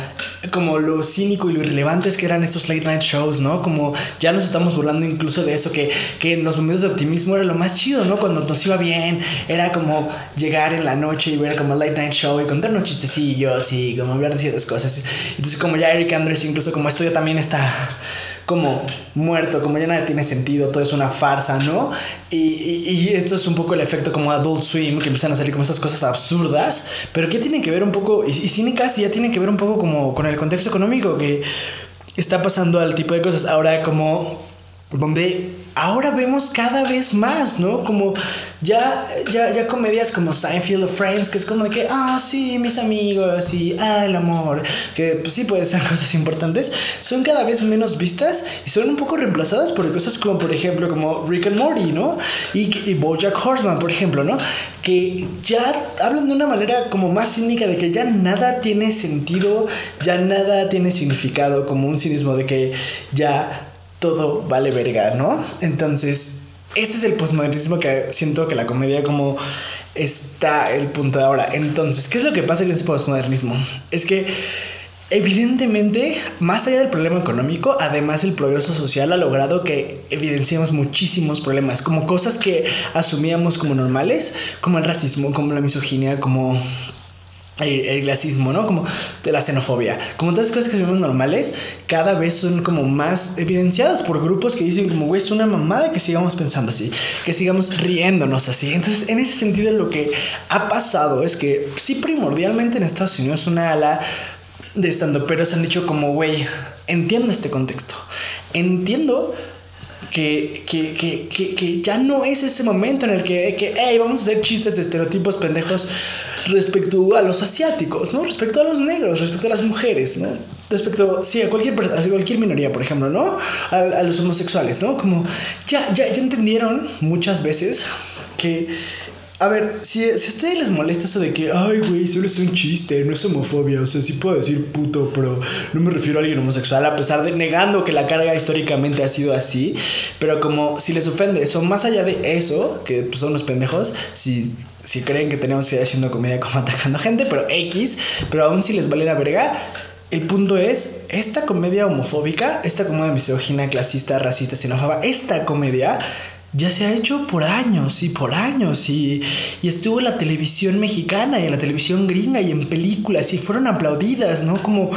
como lo cínico y lo irrelevantes que eran estos late night shows, ¿no? Como ya nos estamos burlando incluso de eso, que, que en los momentos de optimismo era lo más chido, ¿no? Cuando nos iba bien, era como llegar en la noche y ver como late night show y contarnos chistecillos y como hablar de ciertas cosas. Entonces como ya Eric Andres, incluso como esto ya también está como muerto, como ya nada tiene sentido, todo es una farsa, ¿no? Y, y, esto es un poco el efecto como Adult Swim, que empiezan a salir como estas cosas absurdas, pero que tienen que ver un poco, y, y cínicas, ya tienen que ver un poco como con el contexto económico que está pasando al tipo de cosas. Ahora como donde ahora vemos cada vez más, ¿no? Como ya, ya, ya comedias como Seinfeld of Friends, que es como de que, ah, sí, mis amigos, y ah, el amor, que pues sí pueden ser (laughs) cosas importantes, son cada vez menos vistas y son un poco reemplazadas por cosas como, por ejemplo, como Rick and Morty, ¿no? Y, y Bojack Horseman, por ejemplo, ¿no? Que ya hablan de una manera como más cínica de que ya nada tiene sentido, ya nada tiene significado, como un cinismo de que ya todo vale verga, ¿no? Entonces, este es el postmodernismo que siento que la comedia como está el punto de ahora. Entonces, ¿qué es lo que pasa con este postmodernismo? Es que evidentemente, más allá del problema económico, además el progreso social ha logrado que evidenciemos muchísimos problemas, como cosas que asumíamos como normales, como el racismo, como la misoginia, como el clasismo, ¿no? Como de la xenofobia. Como todas las cosas que vemos normales, cada vez son como más evidenciadas por grupos que dicen como, güey, es una mamada que sigamos pensando así, que sigamos riéndonos así. Entonces, en ese sentido, lo que ha pasado es que sí, primordialmente en Estados Unidos una ala de estando, pero se han dicho como, güey, entiendo este contexto. Entiendo que, que, que, que, ya no es ese momento en el que, que hey, vamos a hacer chistes de estereotipos pendejos respecto a los asiáticos, ¿no? Respecto a los negros, respecto a las mujeres, ¿no? Respecto, sí, a cualquier, a cualquier minoría, por ejemplo, ¿no? A, a los homosexuales, ¿no? Como ya, ya, ya entendieron muchas veces que a ver, si, si a ustedes les molesta eso de que, ay, güey, solo es un chiste, no es homofobia, o sea, sí puedo decir puto, pero no me refiero a alguien homosexual, a pesar de negando que la carga históricamente ha sido así, pero como si les ofende eso, más allá de eso, que pues, son los pendejos, si si creen que tenemos que ir haciendo comedia como atacando gente, pero X, pero aún si les vale la verga, el punto es, esta comedia homofóbica, esta comedia misógina, clasista, racista, xenófoba, esta comedia ya se ha hecho por años y por años y, y, estuvo en la televisión mexicana y en la televisión gringa y en películas y fueron aplaudidas, ¿no? Como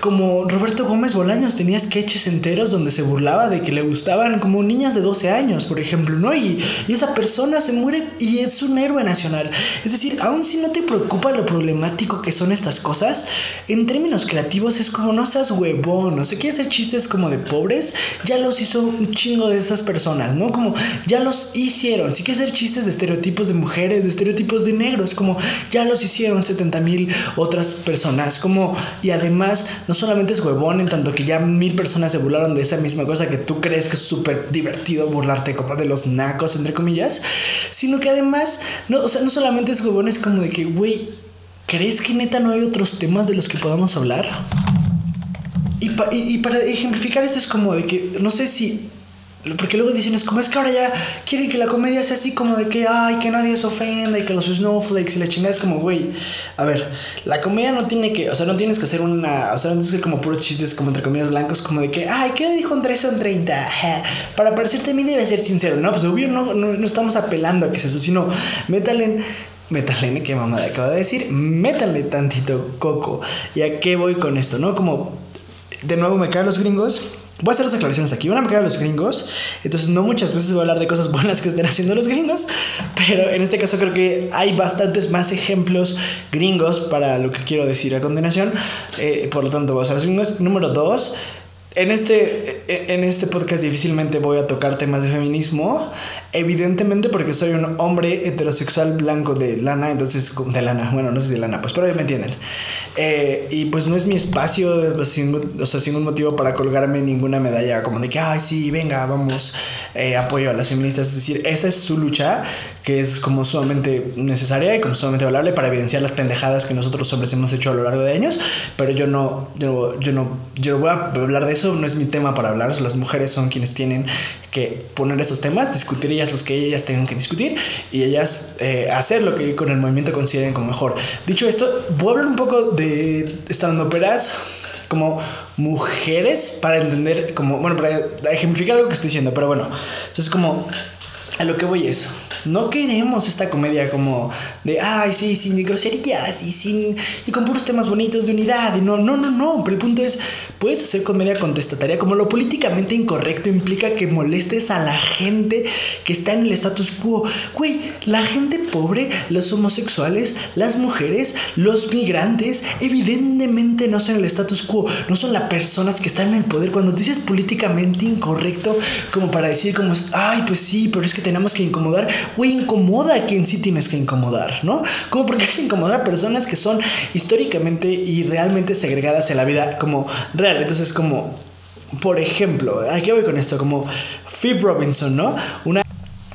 como Roberto Gómez Bolaños tenía sketches enteros donde se burlaba de que le gustaban como niñas de 12 años, por ejemplo, ¿no? Y, esa persona se muere y es un héroe nacional. Es decir, aun si no te preocupa lo problemático que son estas cosas, en términos creativos es como no seas huevón, no sé, quieres hacer chistes como de pobres, ya los hizo un chingo de esas personas, ¿no? Como ya los hicieron. Si quieres hacer chistes de estereotipos de mujeres, de estereotipos de negros, como ya los hicieron 70 mil otras personas, como y además no solamente es huevón en tanto que ya mil personas se burlaron de esa misma cosa que tú crees que es súper divertido burlarte como de los nacos, entre comillas, sino que además, no, o sea, no solamente es huevón, es como de que, güey, ¿crees que neta no hay otros temas de los que podamos hablar? Y, y, y para ejemplificar esto es como de que, no sé si porque luego dicen, es como es que ahora ya quieren que la comedia sea así como de que, ay, que nadie se ofenda y que los snowflakes y la chingada es como, güey, a ver, la comedia no tiene que, o sea, no tienes que hacer una, o sea, no tienes que ser como puros chistes como entre comillas blancos, como de que, ay, ¿qué le dijo Andrés son 30? Para parecerte a mí debe ser sincero, ¿no? Pues obvio no, no, estamos apelando a que es eso, sino métale, ¿qué mamada acaba de decir? Métale tantito coco. ¿Y a qué voy con esto, no? Como, de nuevo me caen los gringos Voy a hacer las aclaraciones aquí. Una me queda de los gringos. Entonces, no muchas veces voy a hablar de cosas buenas que estén haciendo los gringos. Pero en este caso, creo que hay bastantes más ejemplos gringos para lo que quiero decir a continuación. Eh, por lo tanto, voy a usar los gringos. Número dos. En este, en este podcast difícilmente voy a tocar temas de feminismo, evidentemente porque soy un hombre heterosexual blanco de lana, entonces de lana, bueno, no sé de lana, pues pero me entienden. Eh, y pues no es mi espacio, pues, sin, o sea, sin un motivo para colgarme ninguna medalla como de que, ay, sí, venga, vamos, eh, apoyo a las feministas. Es decir, esa es su lucha, que es como sumamente necesaria y como sumamente valable para evidenciar las pendejadas que nosotros hombres hemos hecho a lo largo de años, pero yo no, yo, yo no, yo no voy a hablar de eso, no es mi tema para hablar, las mujeres son quienes tienen que poner estos temas, discutir los que ellas tengan que discutir y ellas eh, hacer lo que con el movimiento consideren como mejor. Dicho esto, voy a hablar un poco de estando operas como mujeres para entender, como, bueno, para ejemplificar algo que estoy diciendo, pero bueno, entonces como a lo que voy es, no queremos esta comedia como de, ay, sí, sin groserías y sin y con puros temas bonitos de unidad y no, no, no, no, pero el punto es, puedes hacer comedia contestataria como lo políticamente incorrecto implica que molestes a la gente que está en el status quo. Güey, la gente pobre, los homosexuales, las mujeres, los migrantes, evidentemente no son el status quo, no son las personas que están en el poder. Cuando dices políticamente incorrecto, como para decir como, ay, pues sí, pero es que tenemos que incomodar, güey, incomoda a quien sí tienes que incomodar, ¿no? Como porque es incomodar a personas que son históricamente y realmente segregadas en la vida como real. Entonces, como, por ejemplo, ¿a qué voy con esto? Como Phoebe Robinson, ¿no? Una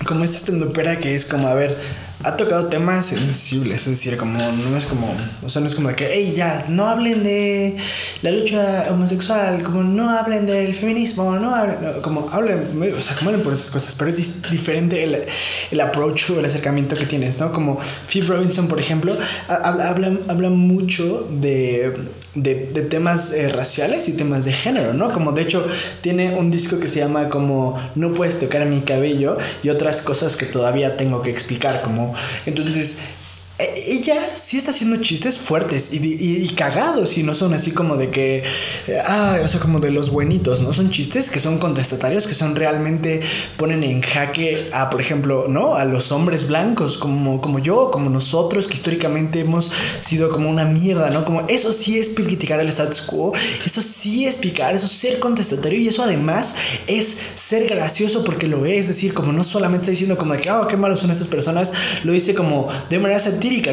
como esta estendopera que es como, a ver, ha tocado temas sensibles, es decir, como no es como, o sea, no es como de que, hey, ya, no hablen de la lucha homosexual, como no hablen del feminismo, no hablen, como hablen, o sea, como hablen por esas cosas, pero es diferente el, el approach o el acercamiento que tienes, ¿no? Como Phoebe Robinson, por ejemplo, habla, habla, mucho de, de, de temas eh, raciales y temas de género, ¿no? Como de hecho tiene un disco que se llama como No puedes tocar mi cabello y otras cosas que todavía tengo que explicar, como entonces, ella sí está haciendo chistes fuertes y, y, cagados y no son así como de que, ah, o sea, como de los buenitos, ¿no? Son chistes que son contestatarios, que son realmente ponen en jaque a, por ejemplo, ¿no? A los hombres blancos como, como yo, como nosotros, que históricamente hemos sido como una mierda, ¿no? Como eso sí es criticar el status quo, eso sí es picar, eso es ser contestatario y eso además es ser gracioso porque lo es, es decir, como no solamente diciendo como de que, oh, qué malos son estas personas, lo dice como de manera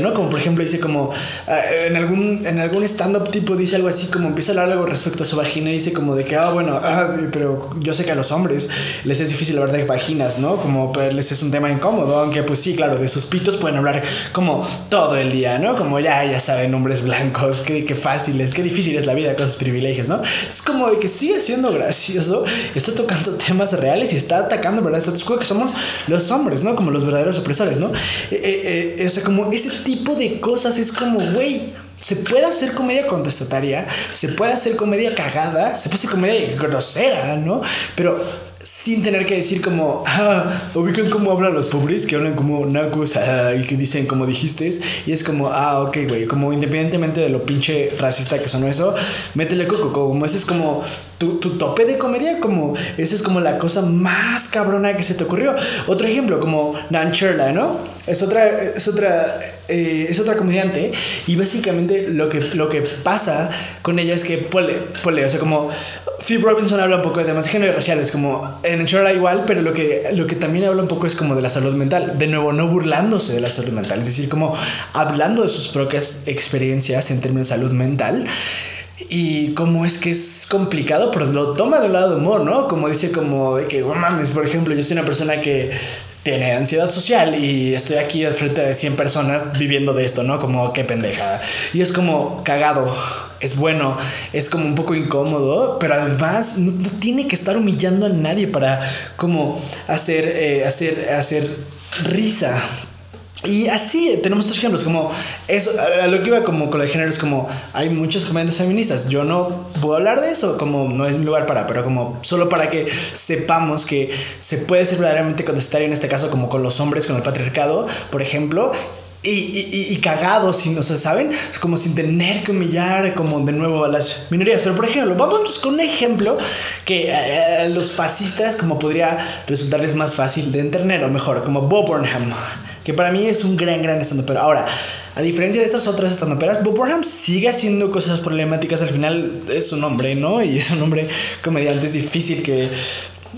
¿no? Como por ejemplo dice como, ah, en algún, en algún stand-up tipo dice algo así, como empieza a hablar algo respecto a su vagina y dice como de que, ah, bueno, ah, pero yo sé que a los hombres les es difícil hablar de vaginas, ¿no? Como pues, les es un tema incómodo, aunque pues sí, claro, de sus pitos pueden hablar como todo el día, ¿no? Como ya, ya saben, hombres blancos, qué, qué fácil es, qué difícil es la vida con sus privilegios, ¿no? Es como de que sigue siendo gracioso, está tocando temas reales y está atacando, ¿verdad? Status quo que somos los hombres, ¿no? Como los verdaderos opresores, ¿no? Eh, eh, eh, o sea, como tipo de cosas es como, güey, se puede hacer comedia contestataria, se puede hacer comedia cagada, se puede hacer comedia grosera, ¿no? Pero sin tener que decir como, ah, ubican cómo hablan los pobres, que hablan como nacos ah, y que dicen como dijiste, y es como, ah, ok, güey, como independientemente de lo pinche racista que son eso, métele coco, como ese es como tu, tu, tope de comedia, como esa es como la cosa más cabrona que se te ocurrió. Otro ejemplo, como Nan Cherla, ¿no? Es otra, es otra, eh, es otra comediante y básicamente lo que, lo que pasa con ella es que, pole, pole, o sea, como Phil Robinson habla un poco de temas de género y raciales, como en Cherla igual, pero lo que, lo que también habla un poco es como de la salud mental. De nuevo, no burlándose de la salud mental, es decir, como hablando de sus propias experiencias en términos de salud mental y como es que es complicado, pero lo toma de un lado de humor, ¿no? Como dice como de que, oh, mames, por ejemplo, yo soy una persona que tiene ansiedad social y estoy aquí al frente de 100 personas viviendo de esto, ¿no? Como qué pendeja. Y es como cagado, es bueno, es como un poco incómodo, pero además no, tiene que estar humillando a nadie para como hacer, eh, hacer, hacer risa y así tenemos estos ejemplos, como eso, a lo que iba como con el género es como hay muchos comediantes feministas. Yo no puedo hablar de eso, como no es mi lugar para, pero como solo para que sepamos que se puede ser verdaderamente contestatario en este caso, como con los hombres, con el patriarcado, por ejemplo, y, y, y, cagados, sin, o sea, ¿saben? Como sin tener que humillar como de nuevo a las minorías. Pero, por ejemplo, vamos con un ejemplo que a los fascistas como podría resultarles más fácil de entender, o mejor, como Bob Burnham que para mí es un gran, gran pero Ahora, a diferencia de estas otras estandoperas, Bob Burnham sigue haciendo cosas problemáticas. Al final es un hombre, ¿no? Y es un hombre comediante. Es difícil que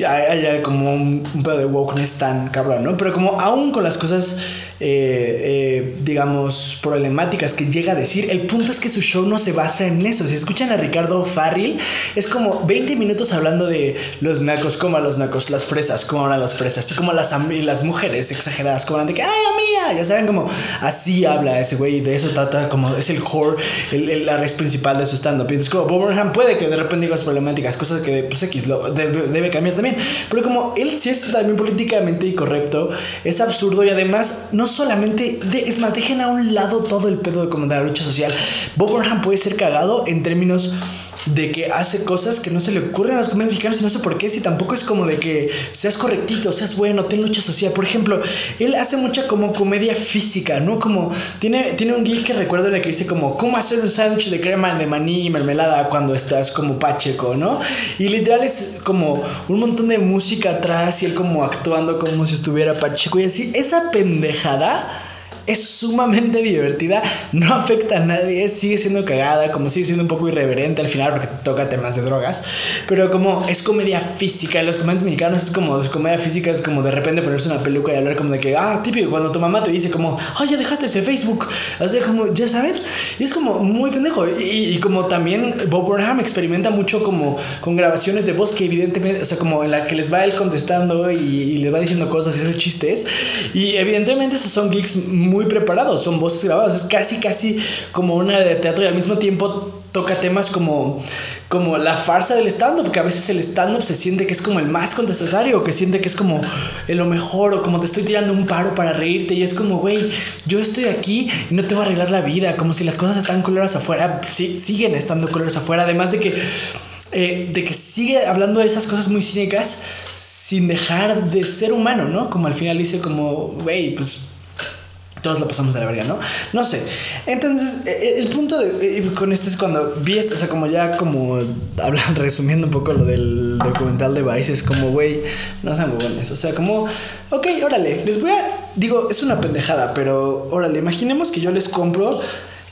haya como un, un pedo de wokeness tan cabrón, ¿no? Pero como aún con las cosas eh, eh, digamos, problemáticas que llega a decir. El punto es que su show no se basa en eso. Si escuchan a Ricardo Farril, es como 20 minutos hablando de los nacos, como a los nacos, las fresas, como hablan las fresas, y como las, las mujeres exageradas, como de que, ay, amiga, ya saben, como así habla ese güey, de eso trata, como es el core, el, la raíz principal de su stand-up. Entonces, como Bob puede que de repente diga problemáticas, cosas que, pues, X lo, debe, debe cambiar también. Pero como él sí es también políticamente incorrecto, es absurdo y además no solamente, es más, dejen a un lado todo el pedo de, como de la lucha social. Bob Burnham puede ser cagado en términos de que hace cosas que no se le ocurren a los comediantes mexicanos y no sé por qué, si tampoco es como de que seas correctito, seas bueno, ten lucha social. Por ejemplo, él hace mucha como comedia física, ¿no? Como tiene, tiene un geek que recuerdo en el que dice como cómo hacer un sándwich de crema de maní y mermelada cuando estás como pacheco, ¿no? Y literal es como un montón de música atrás y él como actuando como si estuviera pacheco y así. Esa pendejada nada es sumamente divertida, no afecta a nadie, sigue siendo cagada, como sigue siendo un poco irreverente al final porque toca temas de drogas, pero como es comedia física, los comediantes mexicanos es como comedia física, es como de repente ponerse una peluca y hablar como de que, ah, típico, cuando tu mamá te dice como, ah, ya dejaste ese Facebook, o sea, como, ya saben, y es como muy pendejo, y, como también Bob Burnham experimenta mucho como con grabaciones de voz que evidentemente, o sea, como en la que les va él contestando y, y le va diciendo cosas y hace chistes, y evidentemente esos son geeks muy muy preparados, son voces grabadas, es casi, casi como una de teatro y al mismo tiempo toca temas como, como la farsa del stand-up, porque a veces el stand-up se siente que es como el más contestatario, que siente que es como lo mejor, o como te estoy tirando un paro para reírte, y es como, güey, yo estoy aquí y no te voy a arreglar la vida, como si las cosas están colores afuera, sí, siguen estando colores afuera, además de que, eh, de que sigue hablando de esas cosas muy cínicas sin dejar de ser humano, ¿no? Como al final dice como, güey, pues todos lo pasamos de la verga, ¿no? No sé. Entonces, e, e, el punto de, con esto es cuando vi esto, o sea, como ya como (laughs) hablan, resumiendo un poco lo del documental de Vice, es como, güey, no sean buenos. O sea, como, ok, órale, les voy a, digo, es una pendejada, pero órale, imaginemos que yo les compro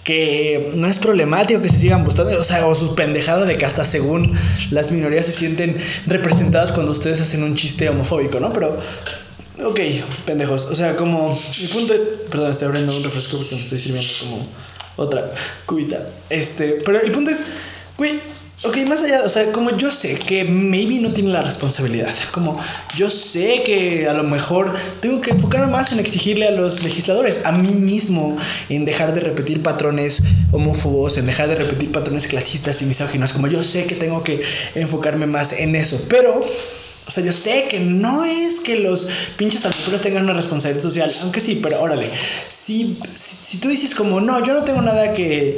que no es problemático que se sigan gustando, o sea, o su pendejada de que hasta según las minorías se sienten representadas cuando ustedes hacen un chiste homofóbico, ¿no? Pero ok, pendejos. O sea, como mi punto. Perdón, estoy abriendo un refresco porque me estoy sirviendo como otra cubita. Este, pero el punto es, güey, ok, más allá, o sea, como yo sé que maybe no tiene la responsabilidad, como yo sé que a lo mejor tengo que enfocarme más en exigirle a los legisladores, a mí mismo, en dejar de repetir patrones homófobos, en dejar de repetir patrones clasistas y misóginos, como yo sé que tengo que enfocarme más en eso, pero o sea, yo sé que no es que los pinches talentos tengan una responsabilidad social, aunque sí, pero órale, si, si, tú dices como, no, yo no tengo nada que,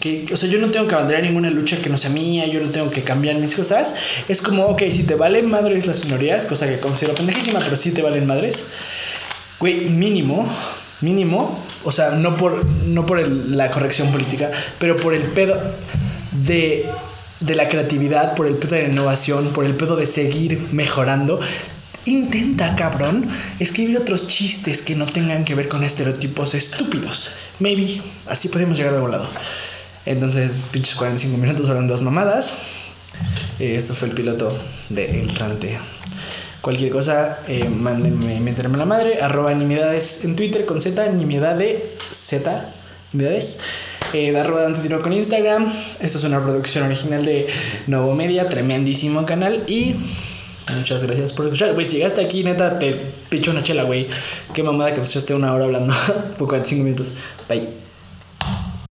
que, o sea, yo no tengo que abandonar ninguna lucha que no sea mía, yo no tengo que cambiar mis cosas, es como, ok, si te valen madres las minorías, cosa que considero pendejísima, pero sí te valen madres, güey, mínimo, mínimo, o sea, no por, no por la corrección política, pero por el pedo de de la creatividad, por el pedo de la innovación, por el pedo de seguir mejorando, intenta, cabrón, escribir otros chistes que no tengan que ver con estereotipos estúpidos. Maybe así podemos llegar de algún lado. Entonces, pinches 45 minutos hablando dos mamadas. Eh, esto fue el piloto de El Rante. Cualquier cosa, eh, mándenme, méterme la madre. Arroba nimiedades en Twitter con Z, Z, eh, dar rodante tiro con Instagram. Esto es una producción original de Novo Media, tremendísimo canal. Y muchas gracias por escuchar. Güey, si llegaste aquí, neta, te picho una chela, güey. Qué mamada que echaste una hora hablando. (laughs) Poco de cinco minutos. Bye.